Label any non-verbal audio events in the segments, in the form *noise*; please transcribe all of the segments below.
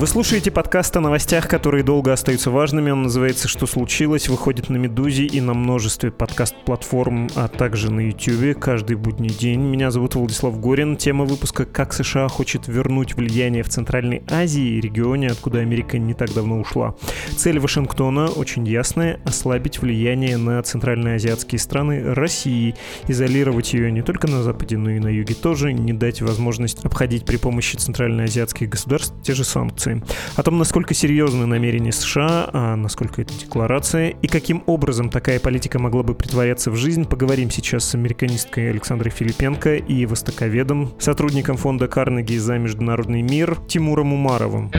Вы слушаете подкаст о новостях, которые долго остаются важными. Он называется «Что случилось?», выходит на «Медузе» и на множестве подкаст-платформ, а также на YouTube каждый будний день. Меня зовут Владислав Горин. Тема выпуска «Как США хочет вернуть влияние в Центральной Азии, регионе, откуда Америка не так давно ушла». Цель Вашингтона очень ясная – ослабить влияние на центральноазиатские страны России, изолировать ее не только на Западе, но и на Юге тоже, не дать возможность обходить при помощи центральноазиатских государств те же санкции санкции. О том, насколько серьезны намерения США, а насколько это декларация, и каким образом такая политика могла бы притворяться в жизнь, поговорим сейчас с американисткой Александрой Филипенко и востоковедом, сотрудником фонда Карнеги за международный мир Тимуром Умаровым.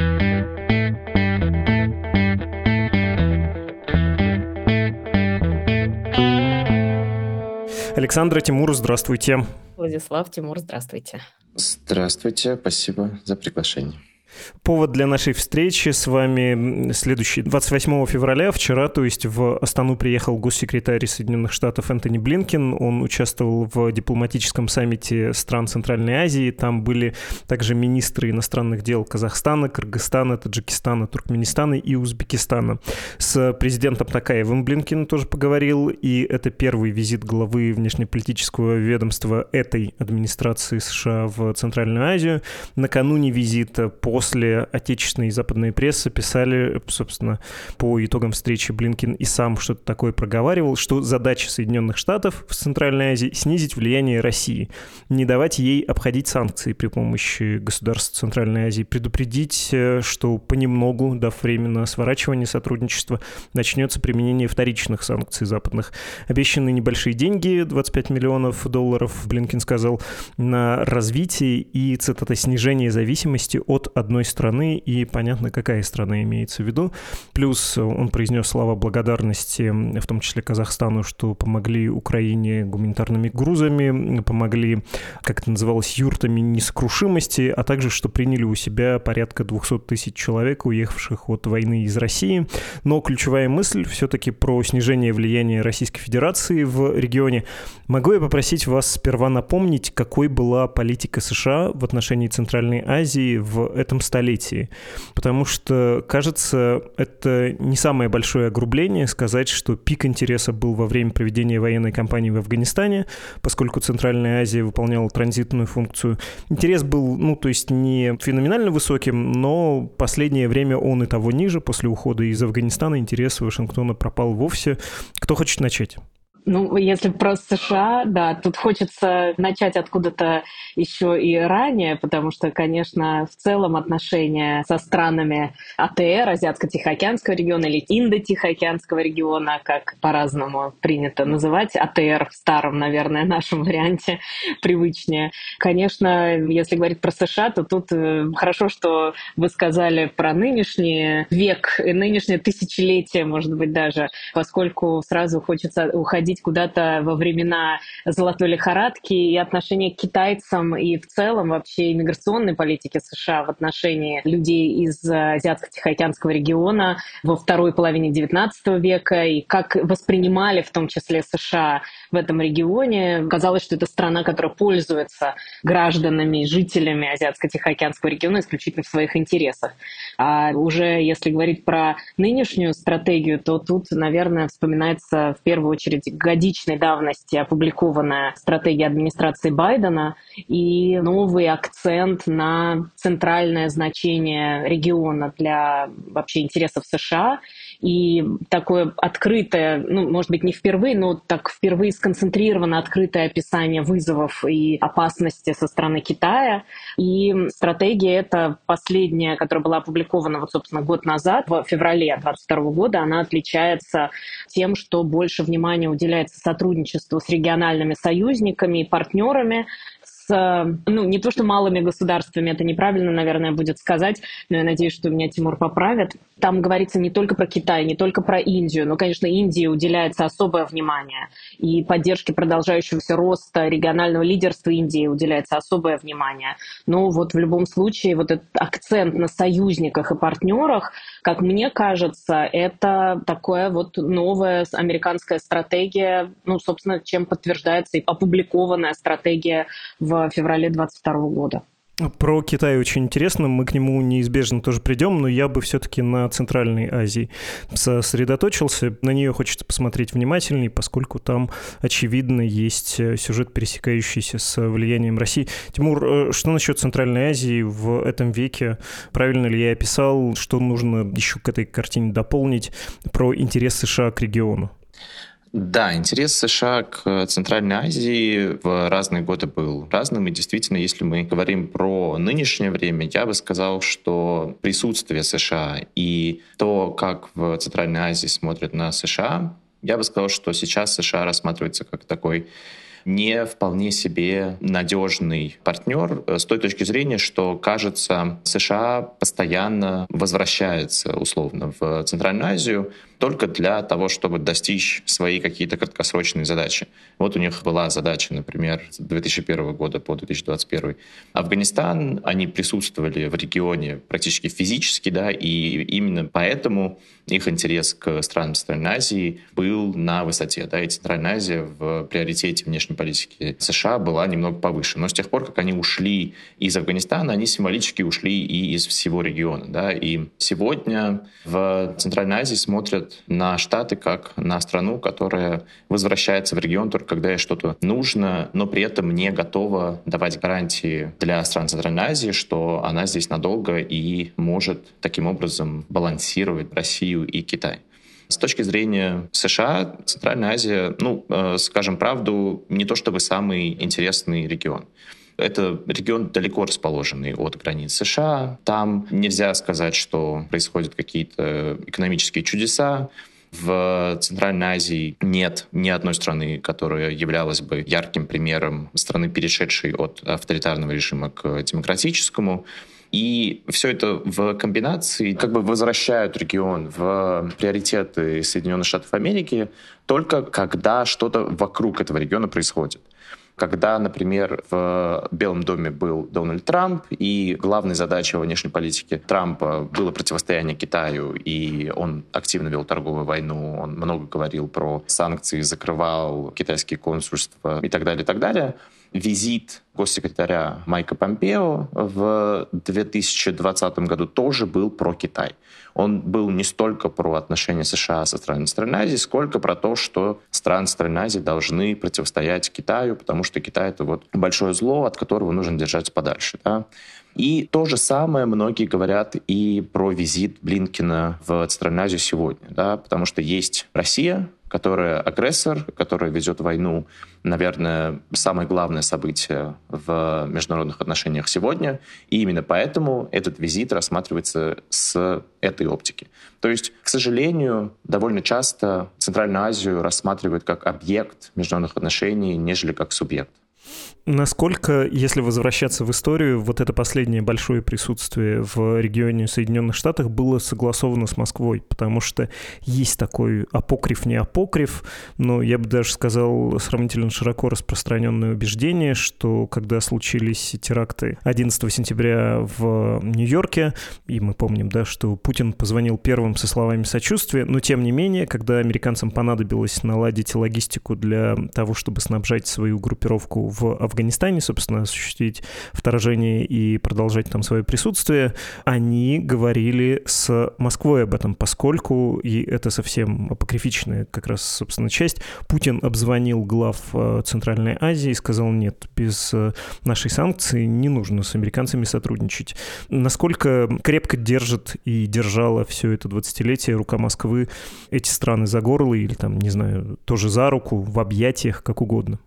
Александра, Тимур, здравствуйте. Владислав, Тимур, здравствуйте. Здравствуйте, спасибо за приглашение. Повод для нашей встречи с вами следующий. 28 февраля, вчера, то есть в Астану приехал госсекретарь Соединенных Штатов Энтони Блинкен. Он участвовал в дипломатическом саммите стран Центральной Азии. Там были также министры иностранных дел Казахстана, Кыргызстана, Таджикистана, Туркменистана и Узбекистана. С президентом Такаевым Блинкен тоже поговорил, и это первый визит главы внешнеполитического ведомства этой администрации США в Центральную Азию. Накануне визита по после отечественной и западной прессы писали, собственно, по итогам встречи Блинкин и сам что-то такое проговаривал, что задача Соединенных Штатов в Центральной Азии снизить влияние России, не давать ей обходить санкции при помощи государств Центральной Азии, предупредить, э, что понемногу, дав время на сворачивание сотрудничества, начнется применение вторичных санкций западных. Обещанные небольшие деньги, 25 миллионов долларов, Блинкин сказал, на развитие и, цитата, снижение зависимости от одной одной страны, и понятно, какая страна имеется в виду. Плюс он произнес слова благодарности, в том числе Казахстану, что помогли Украине гуманитарными грузами, помогли, как это называлось, юртами несокрушимости, а также, что приняли у себя порядка 200 тысяч человек, уехавших от войны из России. Но ключевая мысль все-таки про снижение влияния Российской Федерации в регионе. Могу я попросить вас сперва напомнить, какой была политика США в отношении Центральной Азии в этом столетии. Потому что, кажется, это не самое большое огрубление сказать, что пик интереса был во время проведения военной кампании в Афганистане, поскольку Центральная Азия выполняла транзитную функцию. Интерес был, ну, то есть не феноменально высоким, но последнее время он и того ниже. После ухода из Афганистана интерес Вашингтона пропал вовсе. Кто хочет начать? Ну, если про США, да, тут хочется начать откуда-то еще и ранее, потому что, конечно, в целом отношения со странами АТР, Азиатско-Тихоокеанского региона или Индо-Тихоокеанского региона, как по-разному принято называть, АТР в старом, наверное, нашем варианте *laughs* привычнее. Конечно, если говорить про США, то тут э, хорошо, что вы сказали про нынешний век, нынешнее тысячелетие, может быть, даже, поскольку сразу хочется уходить уходить куда-то во времена золотой лихорадки и отношение к китайцам и в целом вообще иммиграционной политики США в отношении людей из Азиатско-Тихоокеанского региона во второй половине XIX века и как воспринимали в том числе США в этом регионе. Казалось, что это страна, которая пользуется гражданами, жителями Азиатско-Тихоокеанского региона исключительно в своих интересах. А уже если говорить про нынешнюю стратегию, то тут, наверное, вспоминается в первую очередь годичной давности опубликованная стратегия администрации Байдена и новый акцент на центральное значение региона для вообще интересов США и такое открытое, ну, может быть, не впервые, но так впервые сконцентрировано открытое описание вызовов и опасности со стороны Китая. И стратегия эта последняя, которая была опубликована, вот, собственно, год назад, в феврале 2022 года, она отличается тем, что больше внимания уделяется сотрудничеству с региональными союзниками и партнерами, ну, не то что малыми государствами, это неправильно, наверное, будет сказать, но я надеюсь, что меня Тимур поправит. Там говорится не только про Китай, не только про Индию, но, конечно, Индии уделяется особое внимание. И поддержке продолжающегося роста регионального лидерства Индии уделяется особое внимание. Но вот в любом случае вот этот акцент на союзниках и партнерах, как мне кажется, это такое вот новая американская стратегия, ну, собственно, чем подтверждается и опубликованная стратегия в феврале 2022 года. Про Китай очень интересно, мы к нему неизбежно тоже придем, но я бы все-таки на Центральной Азии сосредоточился. На нее хочется посмотреть внимательнее, поскольку там, очевидно, есть э, сюжет, пересекающийся с влиянием России. Тимур, э, что насчет Центральной Азии в этом веке? Правильно ли я описал, что нужно еще к этой картине дополнить про интерес США к региону? Да, интерес США к Центральной Азии в разные годы был разным. И действительно, если мы говорим про нынешнее время, я бы сказал, что присутствие США и то, как в Центральной Азии смотрят на США, я бы сказал, что сейчас США рассматривается как такой не вполне себе надежный партнер э, с той точки зрения, что, кажется, США постоянно возвращается условно в Центральную Азию, только для того, чтобы достичь свои какие-то краткосрочные задачи. Вот у них была задача, например, с 2001 года по 2021. Афганистан, они присутствовали в регионе практически физически, да, и именно поэтому их интерес к странам Центральной Азии был на высоте, да, и Центральная Азия в приоритете внешней политики США была немного повыше. Но с тех пор, как они ушли из Афганистана, они символически ушли и из всего региона, да, и сегодня в Центральной Азии смотрят на Штаты как на страну, которая возвращается в регион только когда ей что-то нужно, но при этом не готова давать гарантии для стран Центральной Азии, что она здесь надолго и может таким образом балансировать Россию и Китай. С точки зрения США, Центральная Азия, ну, э, скажем правду, не то чтобы самый интересный регион. Это регион далеко расположенный от границ США. Там нельзя сказать, что происходят какие-то экономические чудеса. В Центральной Азии нет ни одной страны, которая являлась бы ярким примером страны, перешедшей от авторитарного режима к демократическому. И все это в комбинации как бы возвращают регион в приоритеты Соединенных Штатов Америки только когда что-то вокруг этого региона происходит когда, например, в Белом доме был Дональд Трамп, и главной задачей во внешней политике Трампа было противостояние Китаю, и он активно вел торговую войну, он много говорил про санкции, закрывал китайские консульства и так далее, и так далее. Визит госсекретаря Майка Помпео в 2020 году тоже был про Китай он был не столько про отношения США со странами Центральной Азии, сколько про то, что страны Центральной Азии должны противостоять Китаю, потому что Китай — это вот большое зло, от которого нужно держаться подальше. Да? И то же самое многие говорят и про визит Блинкина в Центральную Азию сегодня, да, потому что есть Россия, которая агрессор, которая ведет войну, наверное, самое главное событие в международных отношениях сегодня, и именно поэтому этот визит рассматривается с этой оптики. То есть, к сожалению, довольно часто Центральную Азию рассматривают как объект международных отношений, нежели как субъект. Насколько, если возвращаться в историю, вот это последнее большое присутствие в регионе Соединенных Штатов было согласовано с Москвой? Потому что есть такой апокриф, не апокриф, но я бы даже сказал сравнительно широко распространенное убеждение, что когда случились теракты 11 сентября в Нью-Йорке, и мы помним, да, что Путин позвонил первым со словами сочувствия, но тем не менее, когда американцам понадобилось наладить логистику для того, чтобы снабжать свою группировку в Афганистане, собственно, осуществить вторжение и продолжать там свое присутствие, они говорили с Москвой об этом, поскольку, и это совсем апокрифичная как раз, собственно, часть, Путин обзвонил глав э, Центральной Азии и сказал, нет, без э, нашей санкции не нужно с американцами сотрудничать. Насколько крепко держит и держала все это 20-летие рука Москвы эти страны за горло или там, не знаю, тоже за руку, в объятиях, как угодно?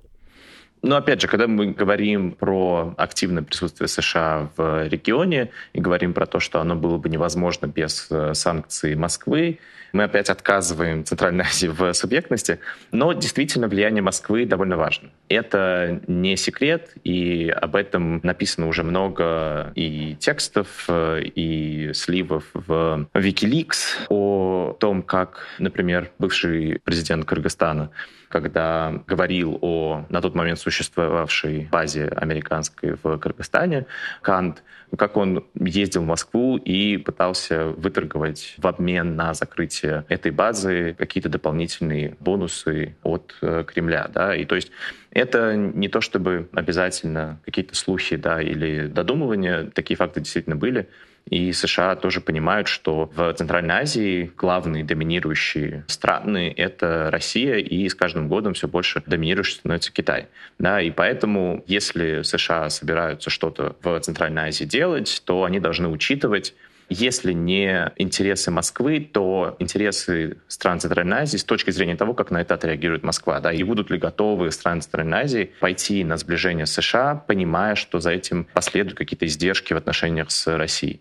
Но опять же, когда мы говорим про активное присутствие США в регионе и говорим про то, что оно было бы невозможно без э, санкций Москвы, мы опять отказываем Центральной Азии в субъектности, но действительно влияние Москвы довольно важно. Это не секрет, и об этом написано уже много и текстов, э, и сливов в Wikileaks о том, как, например, бывший президент Кыргызстана когда говорил о на тот момент существовавшей базе американской в Кыргызстане, Кант, как он ездил в Москву и пытался выторговать в обмен на закрытие этой базы какие-то дополнительные бонусы от э, Кремля. Да? И то есть это не то чтобы обязательно какие-то слухи да, или додумывания, такие факты действительно были. И США тоже понимают, что в Центральной Азии главные доминирующие страны — это Россия, и с каждым годом все больше доминирующим становится Китай. Да, и поэтому, если США собираются что-то в Центральной Азии делать, то они должны учитывать если не интересы Москвы, то интересы стран Центральной Азии с точки зрения того, как на это отреагирует Москва. Да, и будут ли готовы страны Центральной Азии пойти на сближение с США, понимая, что за этим последуют какие-то издержки в отношениях с Россией.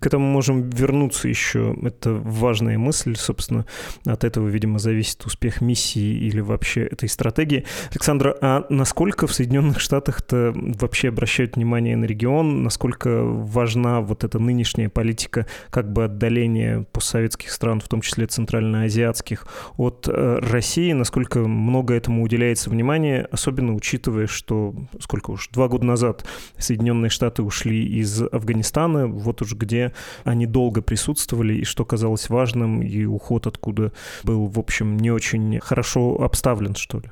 К этому можем вернуться еще. Это важная мысль, собственно. От этого, видимо, зависит успех миссии или вообще этой стратегии. Александра, а насколько в Соединенных Штатах-то вообще обращают внимание на регион? Насколько важна вот эта нынешняя политика как бы отдаления постсоветских стран, в том числе центральноазиатских, от э, России? Насколько много этому уделяется внимания, особенно учитывая, что сколько уж, два года назад Соединенные Штаты ушли из Афганистана, вот уже где они долго присутствовали, и что казалось важным, и уход откуда был, в общем, не очень хорошо обставлен, что ли.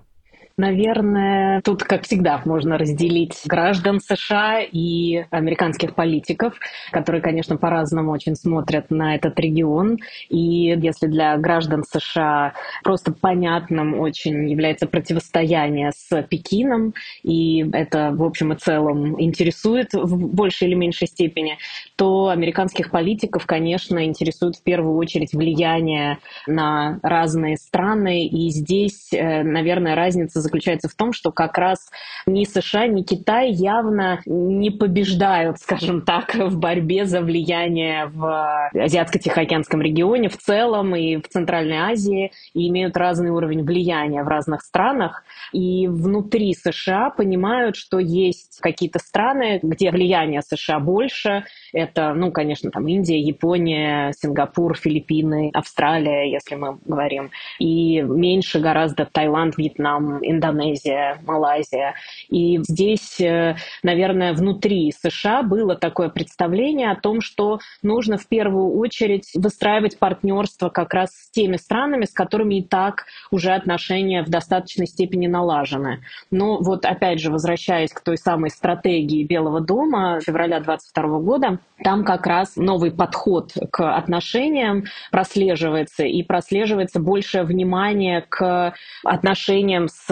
Наверное, тут, как всегда, можно разделить граждан США и американских политиков, которые, конечно, по-разному очень смотрят на этот регион. И если для граждан США просто понятным очень является противостояние с Пекином, и это, в общем и целом, интересует в большей или меньшей степени, то американских политиков, конечно, интересует в первую очередь влияние на разные страны. И здесь, э, наверное, разница заключается в том, что как раз ни США, ни Китай явно не побеждают, скажем так, в борьбе за влияние в Азиатско-Тихоокеанском регионе в целом и в Центральной Азии, и имеют разный уровень влияния в разных странах. И внутри США понимают, что есть какие-то страны, где влияние США больше. Это, ну, конечно, там Индия, Япония, Сингапур, Филиппины, Австралия, если мы говорим. И меньше гораздо Таиланд, Вьетнам, Индонезия, Малайзия. И здесь, э, наверное, внутри США было такое представление о том, что нужно в первую очередь выстраивать партнерство как раз с теми странами, с которыми и так уже отношения в достаточной степени налажены. Но вот опять же, возвращаясь к той самой стратегии Белого дома февраля 2022 года, там как раз новый подход к отношениям прослеживается, и прослеживается большее внимание к отношениям с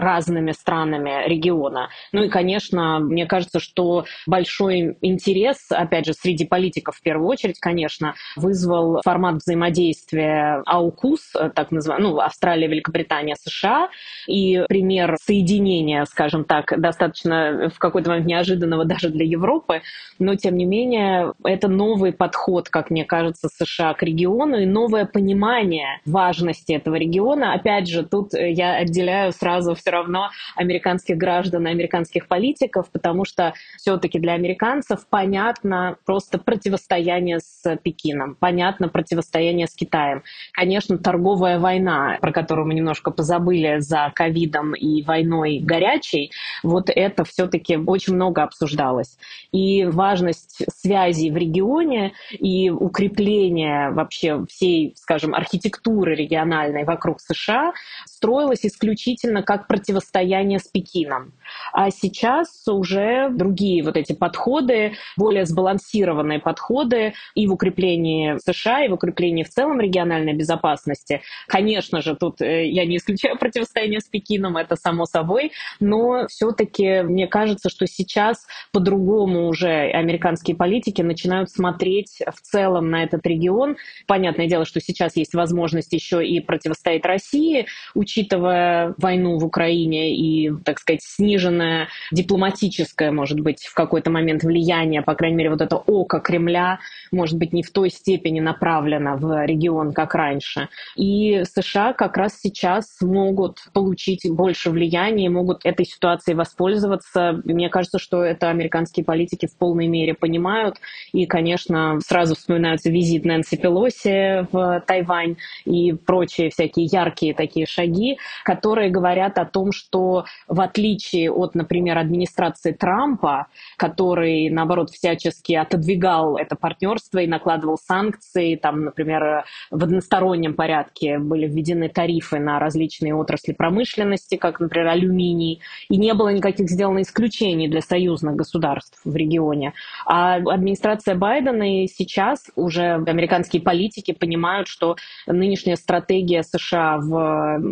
разными странами региона. Ну и, конечно, мне кажется, что большой интерес, опять же, среди политиков в первую очередь, конечно, вызвал формат взаимодействия АУКУС, так называемый, ну, Австралия, Великобритания, США, и пример соединения, скажем так, достаточно в какой-то момент неожиданного даже для Европы, но, тем не менее, это новый подход, как мне кажется, США к региону и новое понимание важности этого региона. Опять же, тут я отделяю сразу все равно американских граждан и американских политиков, потому что все-таки для американцев понятно просто противостояние с Пекином, понятно противостояние с Китаем. Конечно, торговая война, про которую мы немножко позабыли за ковидом и войной горячей, вот это все-таки очень много обсуждалось. И важность связей в регионе и укрепление вообще всей, скажем, архитектуры региональной вокруг США строилась исключительно как противостояние с Пекином. А сейчас уже другие вот эти подходы, более сбалансированные подходы и в укреплении США, и в укреплении в целом региональной безопасности. Конечно же, тут э, я не исключаю *laughs* противостояние с Пекином, это само собой, но все-таки мне кажется, что сейчас по-другому уже американские политики начинают смотреть в целом на этот регион. Понятное дело, что сейчас есть возможность еще и противостоять России, учитывая войну в Украине и, так сказать, сниженное дипломатическое, может быть, в какой-то момент влияние, по крайней мере, вот это око Кремля, может быть, не в той степени направлено в регион, как раньше. И США как раз сейчас могут получить больше влияния, могут этой ситуацией воспользоваться. Мне кажется, что это американские политики в полной мере понимают. И, конечно, сразу вспоминаются визит Нэнси Пелоси в Тайвань и прочие всякие яркие такие шаги, которые говорят говорят о том, что в отличие от, например, администрации Трампа, который, наоборот, всячески отодвигал это партнерство и накладывал санкции, там, например, в одностороннем порядке были введены тарифы на различные отрасли промышленности, как, например, алюминий, и не было никаких сделано исключений для союзных государств в регионе. А администрация Байдена и сейчас уже американские политики понимают, что нынешняя стратегия США в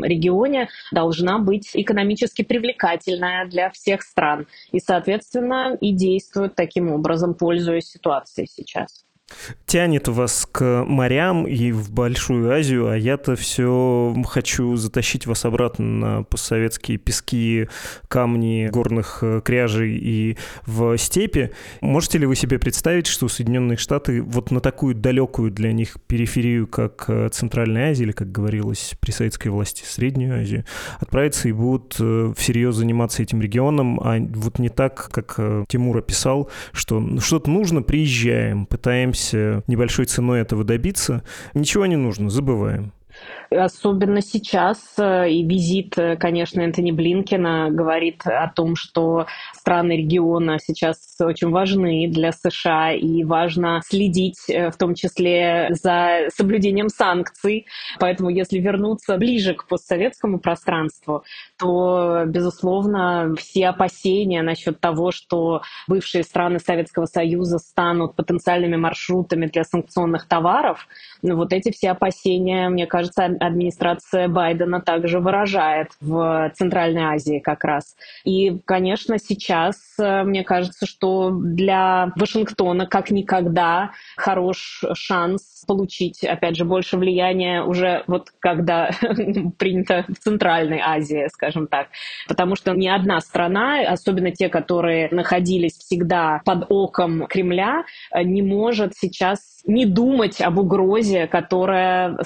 регионе должна быть экономически привлекательная для всех стран. И, соответственно, и действуют таким образом, пользуясь ситуацией сейчас тянет вас к морям и в Большую Азию, а я-то все хочу затащить вас обратно на постсоветские пески, камни горных э, кряжей и в степи. Можете ли вы себе представить, что Соединенные Штаты вот на такую далекую для них периферию, как э, Центральная Азия, или, как говорилось при советской власти, Среднюю Азию, отправятся и будут э, всерьез заниматься этим регионом, а вот не так, как Тимур описал, что ну, что-то нужно, приезжаем, пытаемся пытаемся небольшой ценой этого добиться. Ничего не нужно, забываем. Особенно сейчас э, и визит, э, конечно, Энтони Блинкина говорит о том, что страны региона сейчас очень важны для США и важно следить э, в том числе за соблюдением санкций. Поэтому если вернуться ближе к постсоветскому пространству, то, безусловно, все опасения насчет того, что бывшие страны Советского Союза станут потенциальными маршрутами для санкционных товаров, ну, вот эти все опасения, мне кажется, администрация Байдена также выражает в Центральной Азии как раз. И, конечно, сейчас э, мне кажется, что для Вашингтона как никогда хорош шанс получить, опять же, больше влияния уже вот когда *laughs* принято в Центральной Азии, скажем так. Потому что ни одна страна, особенно те, которые находились всегда под оком Кремля, э, не может сейчас не думать об угрозе, которая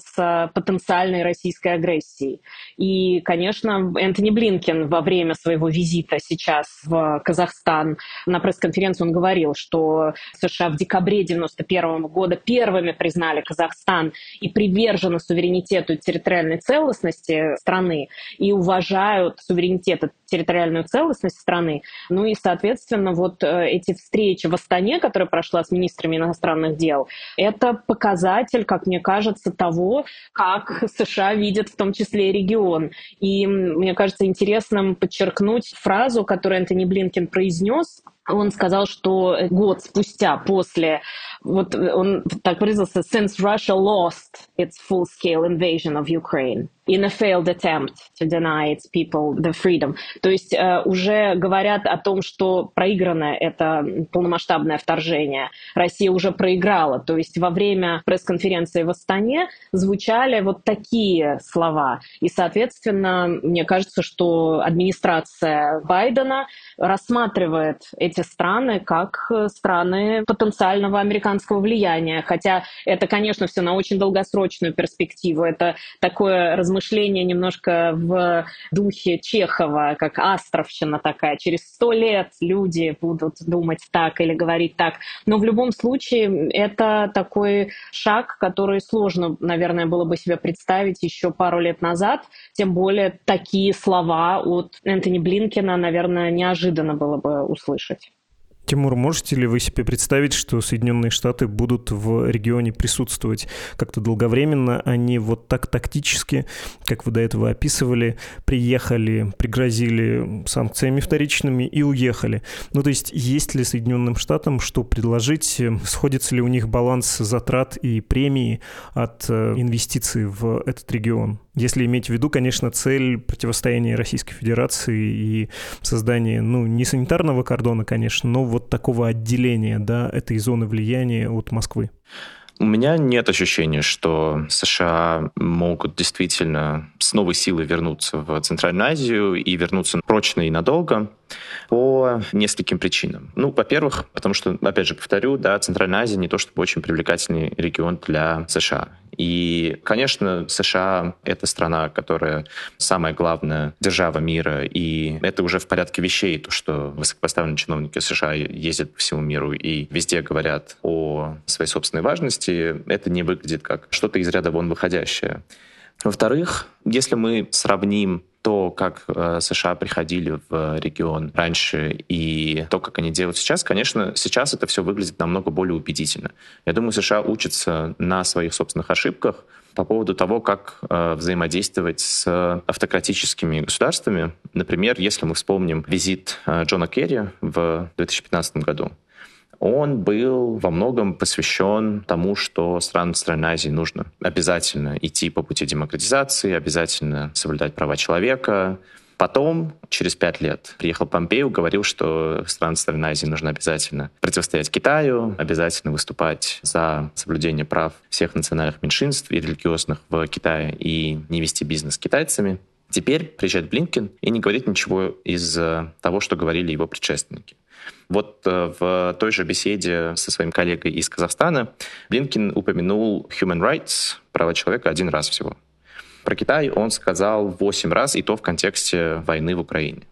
создается потенциальной российской агрессией. И, конечно, Энтони Блинкен во время своего визита сейчас в Казахстан на пресс-конференции он говорил, что США в декабре 91 года первыми признали Казахстан и привержены суверенитету и территориальной целостности страны и уважают суверенитет и территориальную целостность страны. Ну и, соответственно, вот э, эти встречи в Астане, которая прошла с министрами иностранных дел. Это показатель, как мне кажется, того, как США видят в том числе регион. И мне кажется интересным подчеркнуть фразу, которую Энтони Блинкен произнес он сказал, что год спустя после, вот он так выразился, since Russia lost its full-scale invasion of Ukraine in a failed attempt to deny its people the freedom. То есть э, уже говорят о том, что проиграно это полномасштабное вторжение. Россия уже проиграла. То есть во время пресс-конференции в Астане звучали вот такие слова. И, соответственно, мне кажется, что администрация Байдена рассматривает эти страны как э, страны потенциального американского влияния. Хотя это, конечно, все на очень долгосрочную перспективу. Это такое размышление немножко в духе Чехова, как Астровщина такая. Через сто лет люди будут думать так или говорить так. Но в любом случае это такой шаг, который сложно, наверное, было бы себе представить еще пару лет назад. Тем более такие слова от Энтони Блинкина, наверное, неожиданно было бы услышать. Тимур, можете ли вы себе представить, что Соединенные Штаты будут в регионе присутствовать как-то долговременно, а вот так тактически, как вы до этого описывали, приехали, пригрозили санкциями вторичными и уехали? Ну, то есть, есть ли Соединенным Штатам что предложить? Сходится ли у них баланс затрат и премии от э, инвестиций в этот регион? Если иметь в виду, конечно, цель противостояния Российской Федерации и создания, ну, не санитарного кордона, конечно, но вот такого отделения, да, этой зоны влияния от Москвы. У меня нет ощущения, что США могут действительно с новой силой вернуться в Центральную Азию и вернуться прочно и надолго по нескольким причинам. Ну, во-первых, потому что, опять же, повторю, да, Центральная Азия не то чтобы очень привлекательный регион для США. И, конечно, США — это страна, которая самая главная держава мира, и это уже в порядке вещей, то, что высокопоставленные чиновники США ездят по всему миру и везде говорят о своей собственной важности, это не выглядит как что-то из ряда вон выходящее. Во-вторых, если мы сравним то, как э, США приходили в регион раньше и то, как они делают сейчас, конечно, сейчас это все выглядит намного более убедительно. Я думаю, США учатся на своих собственных ошибках по поводу того, как э, взаимодействовать с автократическими государствами. Например, если мы вспомним визит э, Джона Керри в 2015 году, он был во многом посвящен тому, что странам стран Азии нужно обязательно идти по пути демократизации, обязательно соблюдать права человека, Потом, через пять лет, приехал Помпею, говорил, что страны страны Азии нужно обязательно противостоять Китаю, обязательно выступать за соблюдение прав всех национальных меньшинств и религиозных в Китае и не вести бизнес с китайцами. Теперь приезжает Блинкен и не говорит ничего из того, что говорили его предшественники. Вот э, в той же беседе со своим коллегой из Казахстана Блинкин упомянул human rights, права человека, один раз всего. Про Китай он сказал 8 раз, и то в контексте войны в Украине.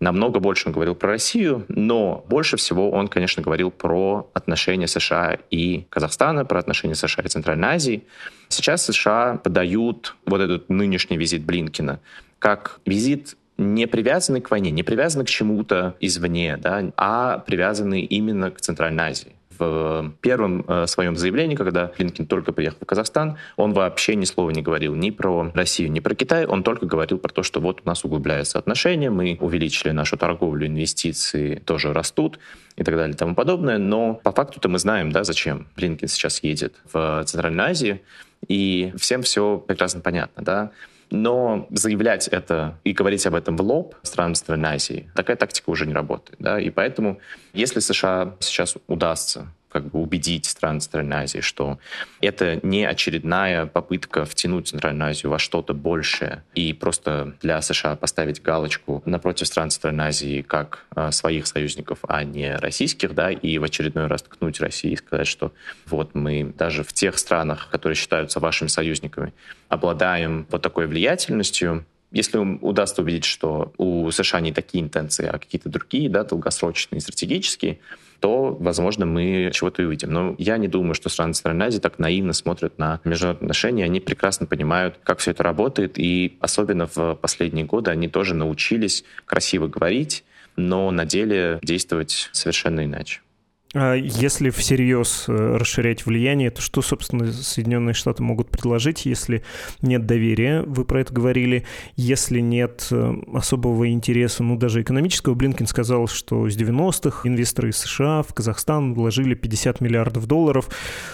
Намного больше он говорил про Россию, но больше всего он, конечно, говорил про отношения США и Казахстана, про отношения США и Центральной Азии. Сейчас США подают вот этот нынешний визит Блинкина как визит не привязаны к войне, не привязаны к чему-то извне, да, а привязаны именно к Центральной Азии. В первом э, своем заявлении, когда Клинкин только приехал в Казахстан, он вообще ни слова не говорил ни про Россию, ни про Китай, он только говорил про то, что вот у нас углубляются отношения, мы увеличили нашу торговлю, инвестиции тоже растут и так далее и тому подобное. Но по факту-то мы знаем, да, зачем Блинкин сейчас едет в Центральную Азию, и всем все прекрасно понятно, да. Но заявлять это и говорить об этом в лоб странам Центральной Азии, такая тактика уже не работает. Да? И поэтому, если США сейчас удастся как бы убедить страны Центральной Азии, что это не очередная попытка втянуть Центральную Азию во что-то большее и просто для США поставить галочку напротив стран Центральной Азии как э, своих союзников, а не российских, да, и в очередной раз ткнуть России и сказать, что вот мы даже в тех странах, которые считаются вашими союзниками, обладаем вот такой влиятельностью, если удастся убедить, что у США не такие интенции, а какие-то другие, да, долгосрочные, стратегические, то, возможно, мы чего-то и увидим. Но я не думаю, что страны Центральной Азии так наивно смотрят на международные отношения. Они прекрасно понимают, как все это работает, и особенно в последние годы они тоже научились красиво говорить, но на деле действовать совершенно иначе. А если всерьез э, расширять влияние, то что, собственно, Соединенные Штаты могут предложить, если нет доверия, вы про это говорили, если нет э, особого интереса, ну, даже экономического, Блинкин сказал, что с 90-х инвесторы из США в Казахстан вложили 50 миллиардов долларов.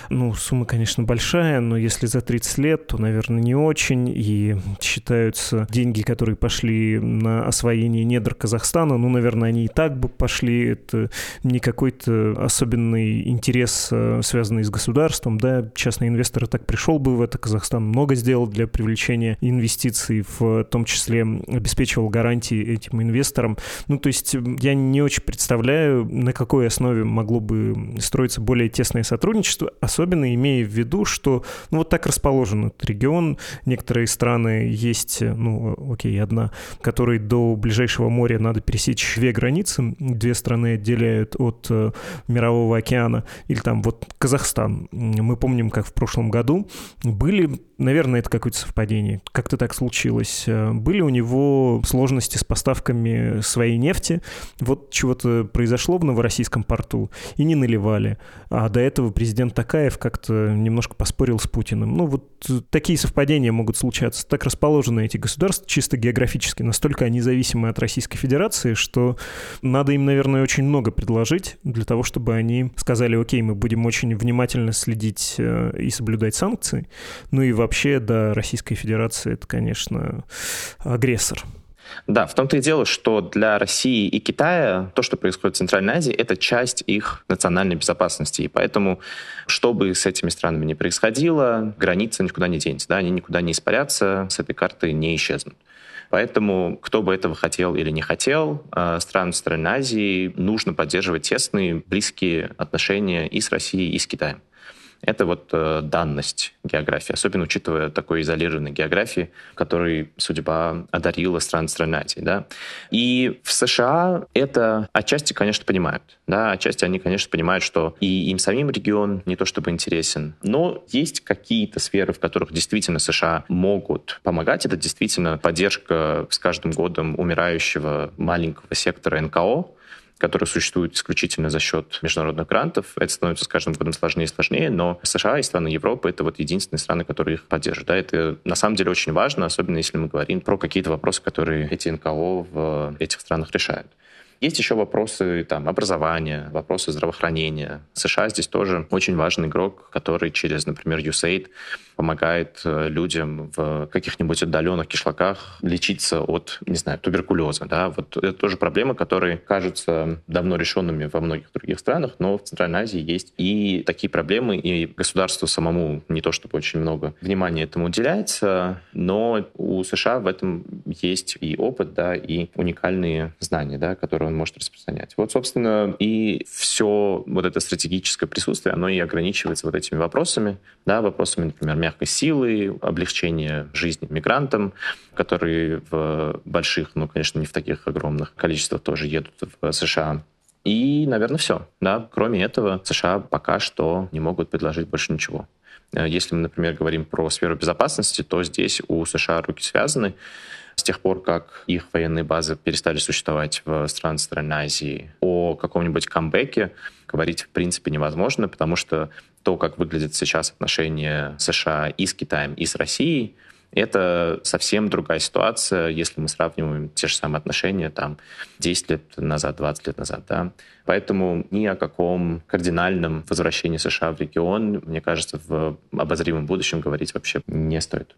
Ну, сумма, конечно, большая, но если за 30 лет, то, наверное, не очень, и считаются деньги, которые пошли на освоение недр Казахстана, ну, наверное, они и так бы пошли, это не какой-то особенный интерес, э, связанный с государством, да, частный инвестор так пришел бы в это, Казахстан много сделал для привлечения инвестиций, в том числе обеспечивал гарантии этим инвесторам. Ну, то есть я не очень представляю, на какой основе могло бы строиться более тесное сотрудничество, особенно имея в виду, что ну, вот так расположен этот регион, некоторые страны есть, ну, окей, одна, которой до ближайшего моря надо пересечь две границы, две страны отделяют от э, Мирового океана, или там вот Казахстан. Мы помним, как в прошлом году были, наверное, это какое-то совпадение, как-то так случилось, э, были у него сложности с поставками своей нефти, вот чего-то произошло в Новороссийском порту, и не наливали. А до этого президент Такаев как-то немножко поспорил с Путиным. Ну вот такие совпадения могут случаться. Так расположены эти государства чисто географически, настолько они зависимы от Российской Федерации, что надо им, наверное, очень много предложить для того, чтобы чтобы они сказали, окей, мы будем очень внимательно следить э, и соблюдать санкции. Ну и вообще, да, Российская Федерация — это, конечно, агрессор. Да, в том-то и дело, что для России и Китая то, что происходит в Центральной Азии, это часть их национальной безопасности. И поэтому, что бы с этими странами ни происходило, граница никуда не денется. Да? Они никуда не испарятся, с этой карты не исчезнут. Поэтому, кто бы этого хотел или не хотел, э, стран стран Азии нужно поддерживать тесные, близкие отношения и с Россией, и с Китаем. Это вот э, данность географии, особенно учитывая такой изолированной географии, которой судьба одарила страны страны Азии. Да? И в США это отчасти, конечно, понимают. Да? Отчасти они, конечно, понимают, что и им самим регион не то чтобы интересен, но есть какие-то сферы, в которых действительно США могут помогать. Это действительно поддержка с каждым годом умирающего маленького сектора НКО, который существует исключительно за счет международных грантов. Это становится с каждым годом сложнее и сложнее, но США и страны Европы — это вот единственные страны, которые их поддерживают. Да, это на самом деле очень важно, особенно если мы говорим про какие-то вопросы, которые эти НКО в этих странах решают. Есть еще вопросы там, образования, вопросы здравоохранения. США здесь тоже очень важный игрок, который через, например, USAID помогает э, людям в каких-нибудь отдаленных кишлаках лечиться от, не знаю, туберкулеза. Да? Вот это тоже проблемы, которые кажутся давно решенными во многих других странах, но в Центральной Азии есть и такие проблемы, и государству самому не то чтобы очень много внимания этому уделяется, но у США в этом есть и опыт, да, и уникальные знания, да, которые он может распространять. Вот, собственно, и все вот это стратегическое присутствие, оно и ограничивается вот этими вопросами, да, вопросами, например, мягкой силы, облегчение жизни мигрантам, которые в больших, ну, конечно, не в таких огромных количествах тоже едут в США. И, наверное, все. Да? Кроме этого, США пока что не могут предложить больше ничего. Если мы, например, говорим про сферу безопасности, то здесь у США руки связаны. С тех пор, как их военные базы перестали существовать в странах Центральной Азии, о каком-нибудь камбэке говорить в принципе невозможно, потому что то, как выглядят сейчас отношения США и с Китаем, и с Россией, это совсем другая ситуация, если мы сравниваем те же самые отношения там 10 лет назад, 20 лет назад. Да? Поэтому ни о каком кардинальном возвращении США в регион, мне кажется, в обозримом будущем говорить вообще не стоит.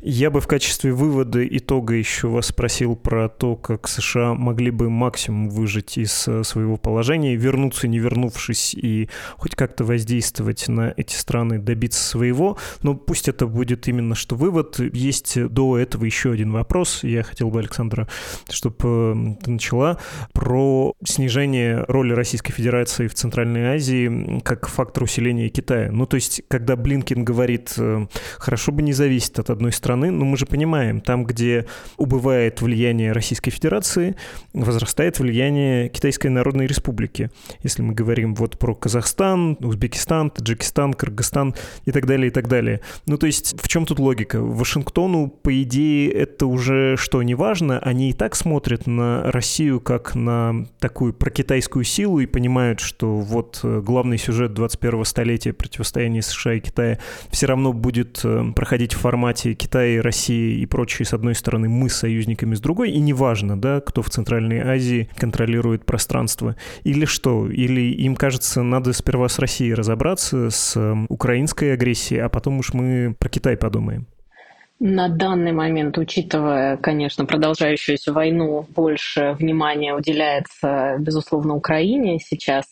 Я бы в качестве вывода итога еще вас спросил про то, как США могли бы максимум выжить из э, своего положения, вернуться, не вернувшись, и хоть как-то воздействовать на эти страны, добиться своего. Но пусть это будет именно что вывод. Есть до этого еще один вопрос. Я хотел бы, Александра, чтобы ты начала про снижение роли Российской Федерации в Центральной Азии как фактор усиления Китая. Ну, то есть, когда Блинкин говорит, э, хорошо бы не зависеть от одной страны, но мы же понимаем, там, где убывает влияние Российской Федерации, возрастает влияние Китайской Народной Республики. Если мы говорим вот про Казахстан, Узбекистан, Таджикистан, Кыргызстан и так далее, и так далее. Ну, то есть в чем тут логика? Вашингтону, по идее, это уже что, не важно? Они и так смотрят на Россию как на такую прокитайскую силу и понимают, что вот э, главный сюжет 21-го столетия противостояния США и Китая все равно будет э, проходить в формате Китай, Россия и прочие, с одной стороны, мы с союзниками, с другой, и неважно, да, кто в Центральной Азии контролирует пространство. Или что? Или им кажется, надо сперва с Россией разобраться, с эм, украинской агрессией, а потом уж мы про Китай подумаем. На данный момент, учитывая, конечно, продолжающуюся войну, больше внимания уделяется, безусловно, Украине сейчас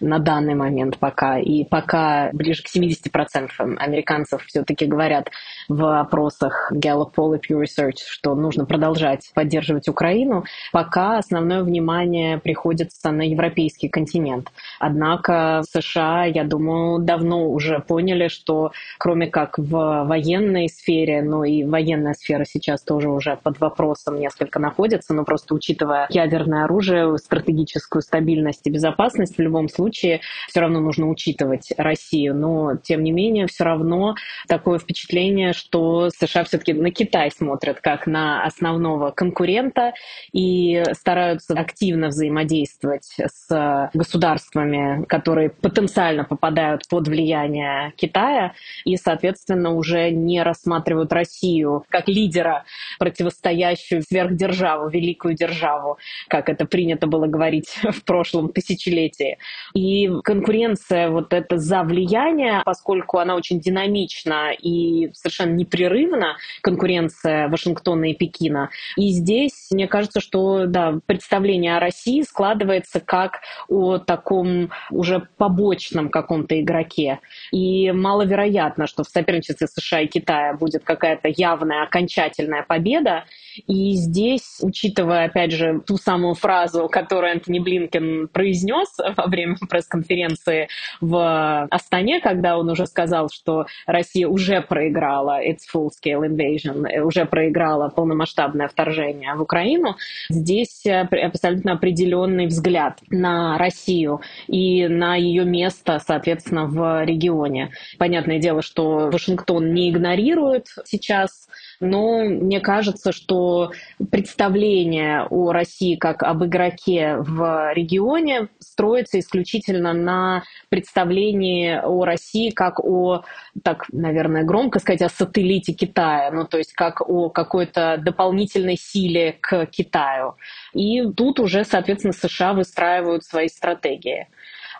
на данный момент пока. И пока ближе к 70% американцев все-таки говорят в опросах Gallup Poll и Pew Research, что нужно продолжать поддерживать Украину, пока основное внимание приходится на европейский континент. Однако США, я думаю, давно уже поняли, что кроме как в военной сфере, но и военная сфера сейчас тоже уже под вопросом несколько находится, но просто учитывая ядерное оружие, стратегическую стабильность и безопасность, в любом случае все равно нужно учитывать Россию. Но, тем не менее, все равно такое впечатление, что США все-таки на Китай смотрят как на основного конкурента и стараются активно взаимодействовать с государствами, которые потенциально попадают под влияние Китая и, соответственно, уже не рассматривают Россию как лидера, противостоящую сверхдержаву, великую державу, как это принято было говорить *laughs* в прошлом тысячелетии. И конкуренция вот это за влияние, поскольку она очень динамична и совершенно совершенно непрерывна конкуренция Вашингтона и Пекина. И здесь, мне кажется, что да, представление о России складывается как о таком уже побочном каком-то игроке. И маловероятно, что в соперничестве США и Китая будет какая-то явная окончательная победа. И здесь, учитывая, опять же, ту самую фразу, которую Антони Блинкен произнес во время пресс-конференции в Астане, когда он уже сказал, что Россия уже проиграла its full-scale invasion, э, уже проиграла полномасштабное вторжение в Украину. Здесь э, абсолютно определенный взгляд на Россию и на ее место, соответственно, в регионе. Понятное дело, что Вашингтон не игнорирует сейчас но мне кажется, что представление о России как об игроке в регионе строится исключительно на представлении о России как о, так, наверное, громко сказать, о сателлите Китая, ну, то есть как о какой-то дополнительной силе к Китаю. И тут уже, соответственно, США выстраивают свои стратегии.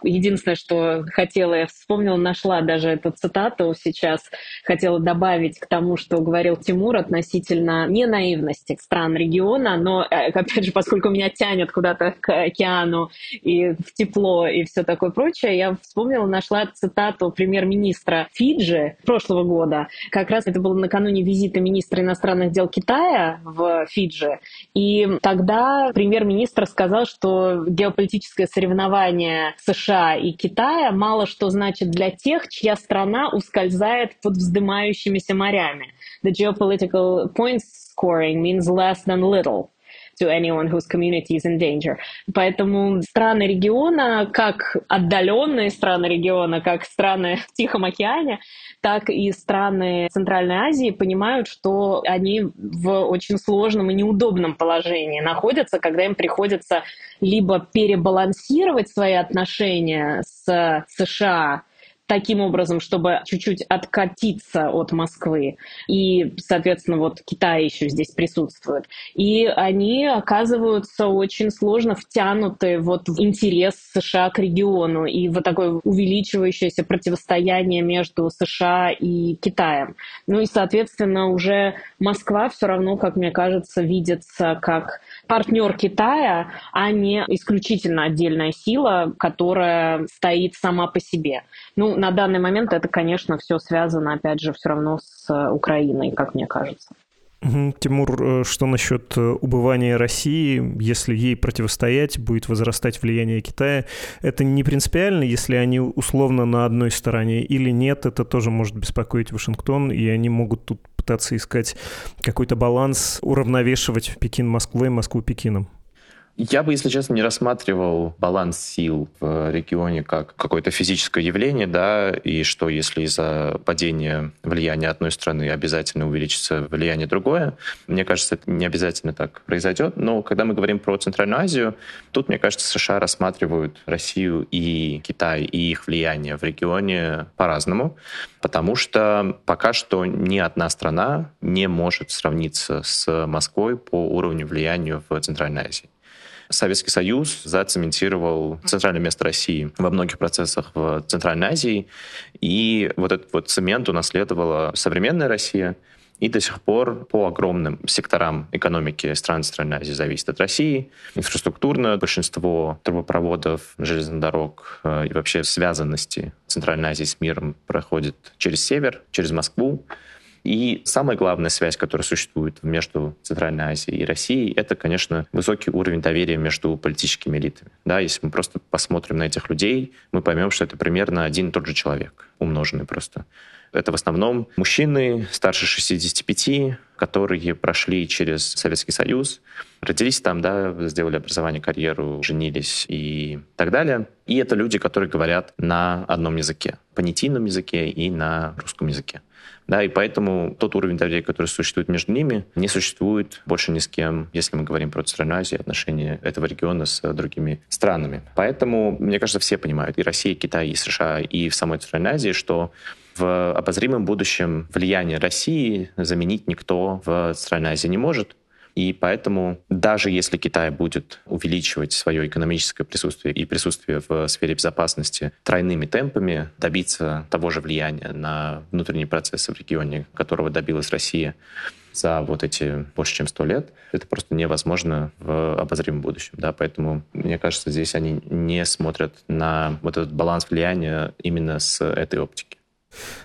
Единственное, что хотела, я вспомнила, нашла даже эту цитату сейчас, хотела добавить к тому, что говорил Тимур относительно не наивности стран региона, но, э, *laughs* опять же, поскольку меня тянет куда-то к океану и в тепло и все такое прочее, я вспомнила, нашла цитату премьер-министра Фиджи прошлого года. Как раз это было накануне визита министра иностранных дел Китая в Фиджи. И тогда премьер-министр сказал, что геополитическое соревнование США США и Китая мало что значит для тех, чья страна ускользает под вздымающимися морями. The geopolitical points scoring means less than little to anyone whose community is in danger. Поэтому страны региона, как отдаленные страны региона, как страны *laughs* в Тихом океане, так и страны Центральной Азии понимают, что они в очень сложном и неудобном положении находятся, когда им приходится либо перебалансировать свои отношения с США, таким образом, чтобы чуть-чуть откатиться от Москвы. И, соответственно, вот Китай еще здесь присутствует. И они оказываются очень сложно втянуты вот в интерес США к региону и вот такое увеличивающееся противостояние между США и Китаем. Ну и, соответственно, уже Москва все равно, как мне кажется, видится как партнер Китая, а не исключительно отдельная сила, которая стоит сама по себе. Ну, на данный момент это, конечно, все связано, опять же, все равно с э, Украиной, как мне кажется. Тимур, э, что насчет э, убывания России, если ей противостоять, будет возрастать влияние Китая? Это не принципиально, если они условно на одной стороне или нет, это тоже может беспокоить Вашингтон, и они могут тут пытаться искать какой-то баланс, уравновешивать Пекин Москвой, Москву Пекином. Я бы, если честно, не рассматривал баланс сил в регионе как какое-то физическое явление, да, и что если из-за падения влияния одной страны обязательно увеличится влияние другое. Мне кажется, это не обязательно так произойдет. Но когда мы говорим про Центральную Азию, тут, мне кажется, США рассматривают Россию и Китай и их влияние в регионе по-разному, потому что пока что ни одна страна не может сравниться с Москвой по уровню влияния в Центральной Азии. Советский Союз зацементировал центральное место России во многих процессах в Центральной Азии, и вот этот вот цемент унаследовала современная Россия, и до сих пор по огромным секторам экономики стран Центральной Азии зависит от России. Инфраструктурно большинство трубопроводов, железных дорог э, и вообще связанности Центральной Азии с миром проходит через север, через Москву. И самая главная связь, которая существует между Центральной Азией и Россией, это, конечно, высокий уровень доверия между политическими элитами. Да, если мы просто посмотрим на этих людей, мы поймем, что это примерно один и тот же человек, умноженный просто. Это в основном мужчины старше 65, которые прошли через Советский Союз, родились там, да, сделали образование, карьеру, женились и так далее. И это люди, которые говорят на одном языке, понятийном языке и на русском языке. Да, и поэтому тот уровень доверия, который существует между ними, не существует больше ни с кем, если мы говорим про Центральную Азию, отношения этого региона с другими странами. Поэтому, мне кажется, все понимают, и Россия, и Китай, и США, и в самой Центральной Азии, что в обозримом будущем влияние России заменить никто в Центральной Азии не может. И поэтому даже если Китай будет увеличивать свое экономическое присутствие и присутствие в сфере безопасности тройными темпами, добиться того же влияния на внутренние процессы в регионе, которого добилась Россия, за вот эти больше чем сто лет, это просто невозможно в обозримом будущем. Да? Поэтому, мне кажется, здесь они не смотрят на вот этот баланс влияния именно с этой оптики.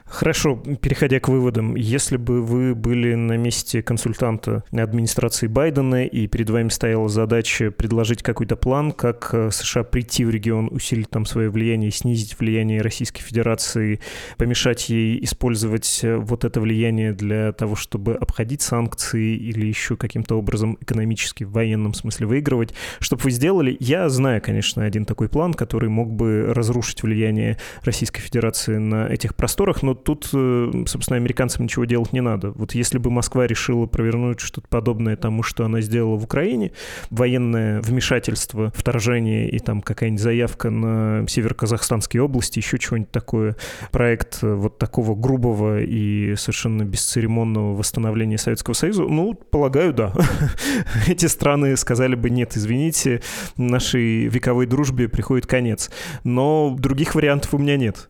Хорошо, переходя к выводам, если бы вы были на месте консультанта администрации Байдена и перед вами стояла задача предложить какой-то план, как э, США прийти в регион, усилить там свое влияние, снизить влияние Российской Федерации, помешать ей использовать э, вот это влияние для того, чтобы обходить санкции или еще каким-то образом экономически в военном смысле выигрывать, чтобы вы сделали, я знаю, конечно, один такой план, который мог бы разрушить влияние Российской Федерации на этих просторах, но тут, э, собственно, американцам ничего делать не надо. Вот если бы Москва решила провернуть что-то подобное тому, что она сделала в Украине, военное вмешательство, вторжение и там какая-нибудь заявка на северо-казахстанские области, еще чего-нибудь такое, проект э, вот такого грубого и совершенно бесцеремонного восстановления Советского Союза, ну, полагаю, да. *laughs* Эти страны сказали бы, нет, извините, нашей вековой дружбе приходит конец. Но других вариантов у меня нет.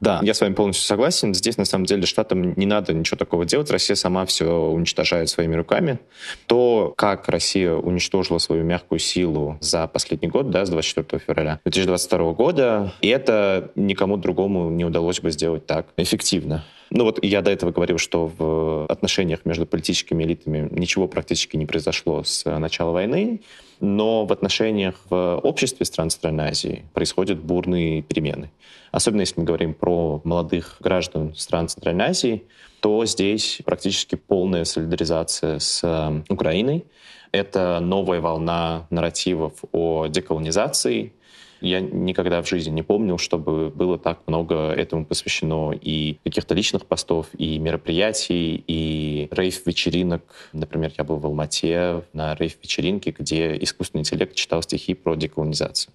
Да, я с вами полностью согласен. Здесь, на самом деле, штатам не надо ничего такого делать. Россия сама все уничтожает своими руками. То, как Россия уничтожила свою мягкую силу за последний год, да, с 24 февраля 2022 года, и это никому другому не удалось бы сделать так эффективно. Ну вот я до этого говорил, что в отношениях между политическими элитами ничего практически не произошло с начала войны, но в отношениях в обществе стран Центральной Азии происходят бурные перемены. Особенно если мы говорим про молодых граждан стран Центральной Азии, то здесь практически полная солидаризация с э, Украиной. Это новая волна нарративов о деколонизации, я никогда в жизни не помнил, чтобы было так много этому посвящено и каких-то личных постов, и мероприятий, и рейв-вечеринок. Например, я был в Алмате на рейв-вечеринке, где искусственный интеллект читал стихи про деколонизацию.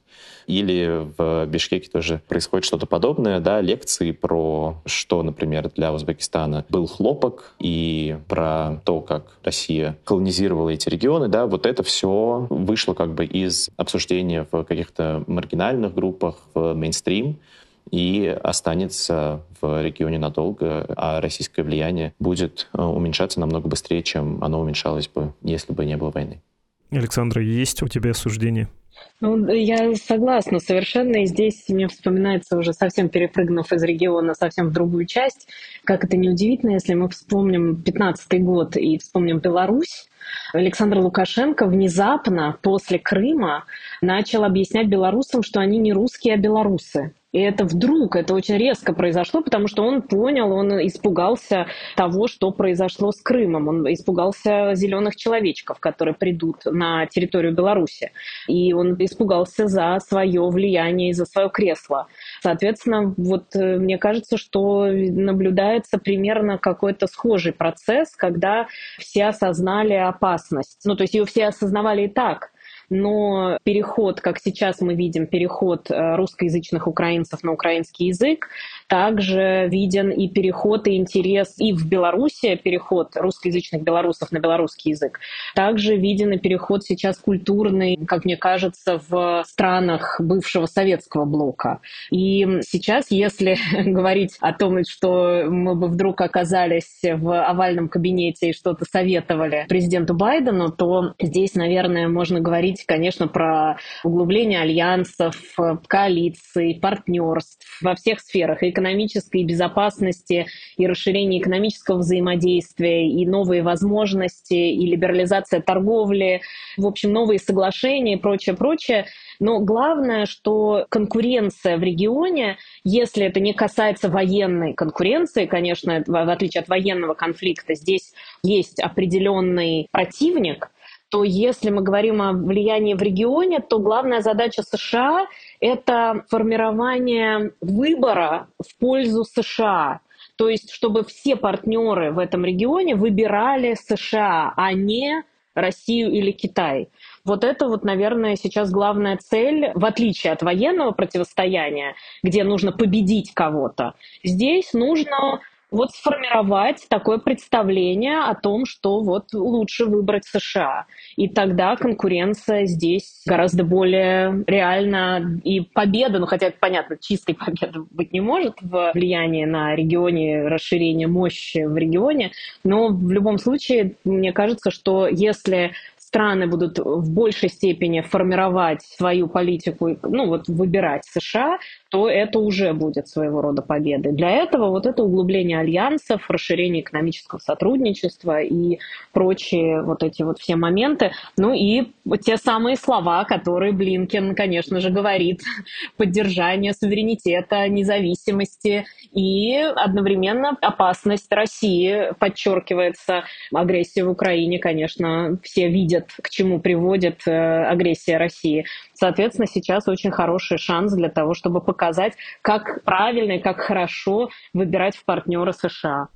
Или в Бишкеке тоже происходит что-то подобное, да, лекции про что, например, для Узбекистана был хлопок, и про то, как Россия колонизировала эти регионы, да, вот это все вышло как бы из обсуждения в каких-то маргинальных группах, в мейнстрим, и останется в регионе надолго, а российское влияние будет э, уменьшаться намного быстрее, чем оно уменьшалось бы, если бы не было войны. Александра, есть у тебя суждение? Ну, я согласна совершенно. И здесь мне вспоминается уже совсем перепрыгнув из региона совсем в другую часть. Как это неудивительно, если мы вспомним 15 год и вспомним Беларусь, Александр Лукашенко внезапно после Крыма начал объяснять белорусам, что они не русские, а белорусы. И это вдруг, это очень резко произошло, потому что он понял, он испугался того, что произошло с Крымом. Он испугался зеленых человечков, которые придут на территорию Беларуси. И он испугался за свое влияние и за свое кресло. Соответственно, вот э, мне кажется, что наблюдается примерно какой-то схожий процесс, когда все осознали опасность. Ну, то есть ее все осознавали и так, но переход, как сейчас мы видим, переход э, русскоязычных украинцев на украинский язык, также виден и переход, и интерес и в Беларуси, переход русскоязычных белорусов на белорусский язык. Также виден и переход сейчас культурный, как мне кажется, в странах бывшего советского блока. И сейчас, если *laughs* говорить о том, что мы бы вдруг оказались в овальном кабинете и что-то советовали президенту Байдену, то здесь, наверное, можно говорить, конечно, про углубление альянсов, коалиций, партнерств во всех сферах, и экономической безопасности и расширение экономического взаимодействия, и новые возможности, и либерализация торговли, в общем, новые соглашения и прочее, прочее. Но главное, что конкуренция в регионе, если это не касается военной конкуренции, конечно, в отличие от военного конфликта, здесь есть определенный противник, то если мы говорим о влиянии в регионе, то главная задача США — это формирование выбора в пользу США. То есть, чтобы все партнеры в этом регионе выбирали США, а не Россию или Китай. Вот это вот, наверное, сейчас главная цель, в отличие от военного противостояния, где нужно победить кого-то. Здесь нужно вот сформировать такое представление о том, что вот лучше выбрать США. И тогда конкуренция здесь гораздо более реальна. И победа, ну хотя понятно, чистой победы быть не может в влиянии на регионе, расширение мощи в регионе. Но в любом случае, мне кажется, что если страны будут в большей степени формировать свою политику, ну вот выбирать США, то это уже будет своего рода победой. Для этого вот это углубление альянсов, расширение экономического сотрудничества и прочие вот эти вот все моменты. Ну и те самые слова, которые Блинкен, конечно же, говорит. *laughs* Поддержание суверенитета, независимости и одновременно опасность России подчеркивается. Агрессия в Украине, конечно, все видят, к чему приводит э, агрессия России. Соответственно, сейчас очень хороший шанс для того, чтобы показать, как правильно и как хорошо выбирать в партнера США.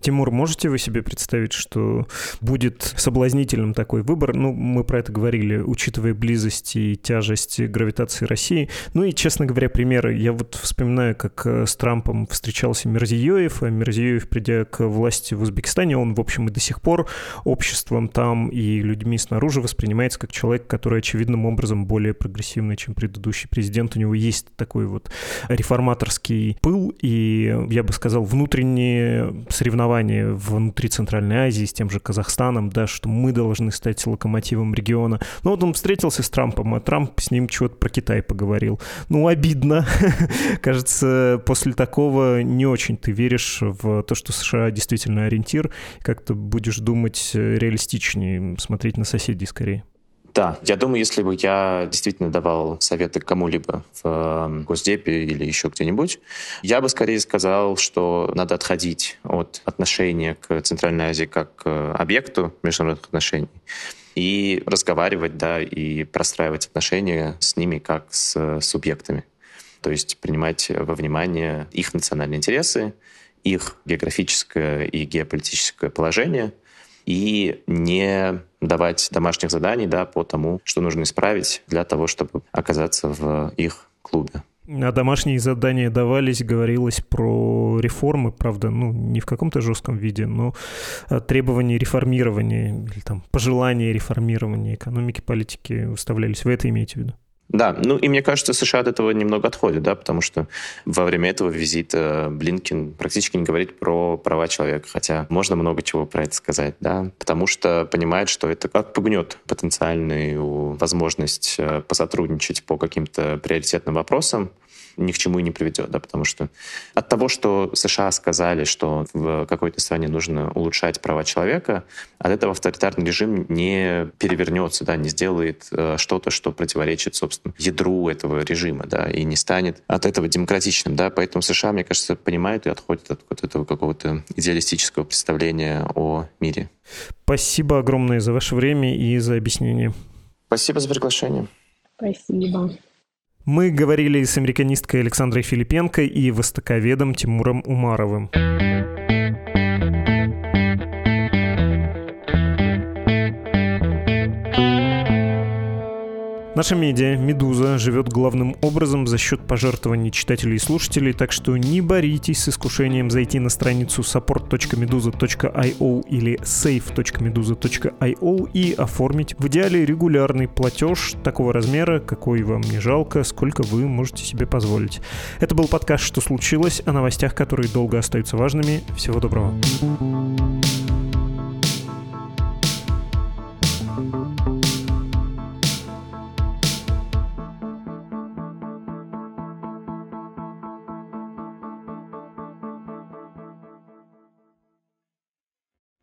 Тимур, можете вы себе представить, что будет соблазнительным такой выбор? Ну, мы про это говорили, учитывая близость и тяжесть гравитации России. Ну и, честно говоря, примеры. Я вот вспоминаю, как э, с Трампом встречался Мирзиёев, а Мирзиёев, придя к власти в Узбекистане, он, в общем, и до сих пор обществом там и людьми снаружи воспринимается как человек, который очевидным образом более прогрессивный, чем предыдущий президент. У него есть такой вот реформаторский пыл и, я бы сказал, внутренние соревнования внутри Центральной Азии с тем же Казахстаном, да, что мы должны стать локомотивом региона. Но вот он встретился с Трампом, а Трамп с ним чего-то про Китай поговорил. Ну, обидно. *laughs* Кажется, после такого не очень ты веришь в то, что США действительно ориентир, как-то будешь думать реалистичнее, смотреть на соседей скорее. Да, я думаю, если бы я действительно давал советы кому-либо в эм, Госдепе или еще где-нибудь, я бы скорее сказал, что надо отходить от отношения к Центральной Азии как к объекту международных отношений и разговаривать, да, и простраивать отношения с ними как с субъектами. То есть принимать во внимание их национальные интересы, их географическое и геополитическое положение — и не давать домашних заданий да, по тому, что нужно исправить для того, чтобы оказаться в их клубе. А домашние задания давались, говорилось про реформы, правда, ну, не в каком-то жестком виде, но требования реформирования или там пожелания реформирования экономики, политики выставлялись. Вы это имеете в виду? Да, ну и мне кажется, США от этого немного отходят, да, потому что во время этого визита Блинкин практически не говорит про права человека, хотя можно много чего про это сказать, да, потому что понимает, что это отпугнет потенциальную возможность э, посотрудничать по каким-то приоритетным вопросам, ни к чему и не приведет, да, потому что от того, что США сказали, что в какой-то стране нужно улучшать права человека, от этого авторитарный режим не перевернется, да, не сделает э, что-то, что противоречит, собственно, ядру этого режима, да, и не станет от этого демократичным, да, поэтому США, мне кажется, понимают и отходят от вот этого какого-то идеалистического представления о мире. Спасибо огромное за ваше время и за объяснение. Спасибо за приглашение. Спасибо. Мы говорили с американисткой Александрой Филипенко и востоковедом Тимуром Умаровым. Наша медиа «Медуза» живет главным образом за счет пожертвований читателей и слушателей, так что не боритесь с искушением зайти на страницу support.meduza.io или save.meduza.io и оформить в идеале регулярный платеж такого размера, какой вам не жалко, сколько вы можете себе позволить. Это был подкаст «Что случилось?» о новостях, которые долго остаются важными. Всего доброго. thank you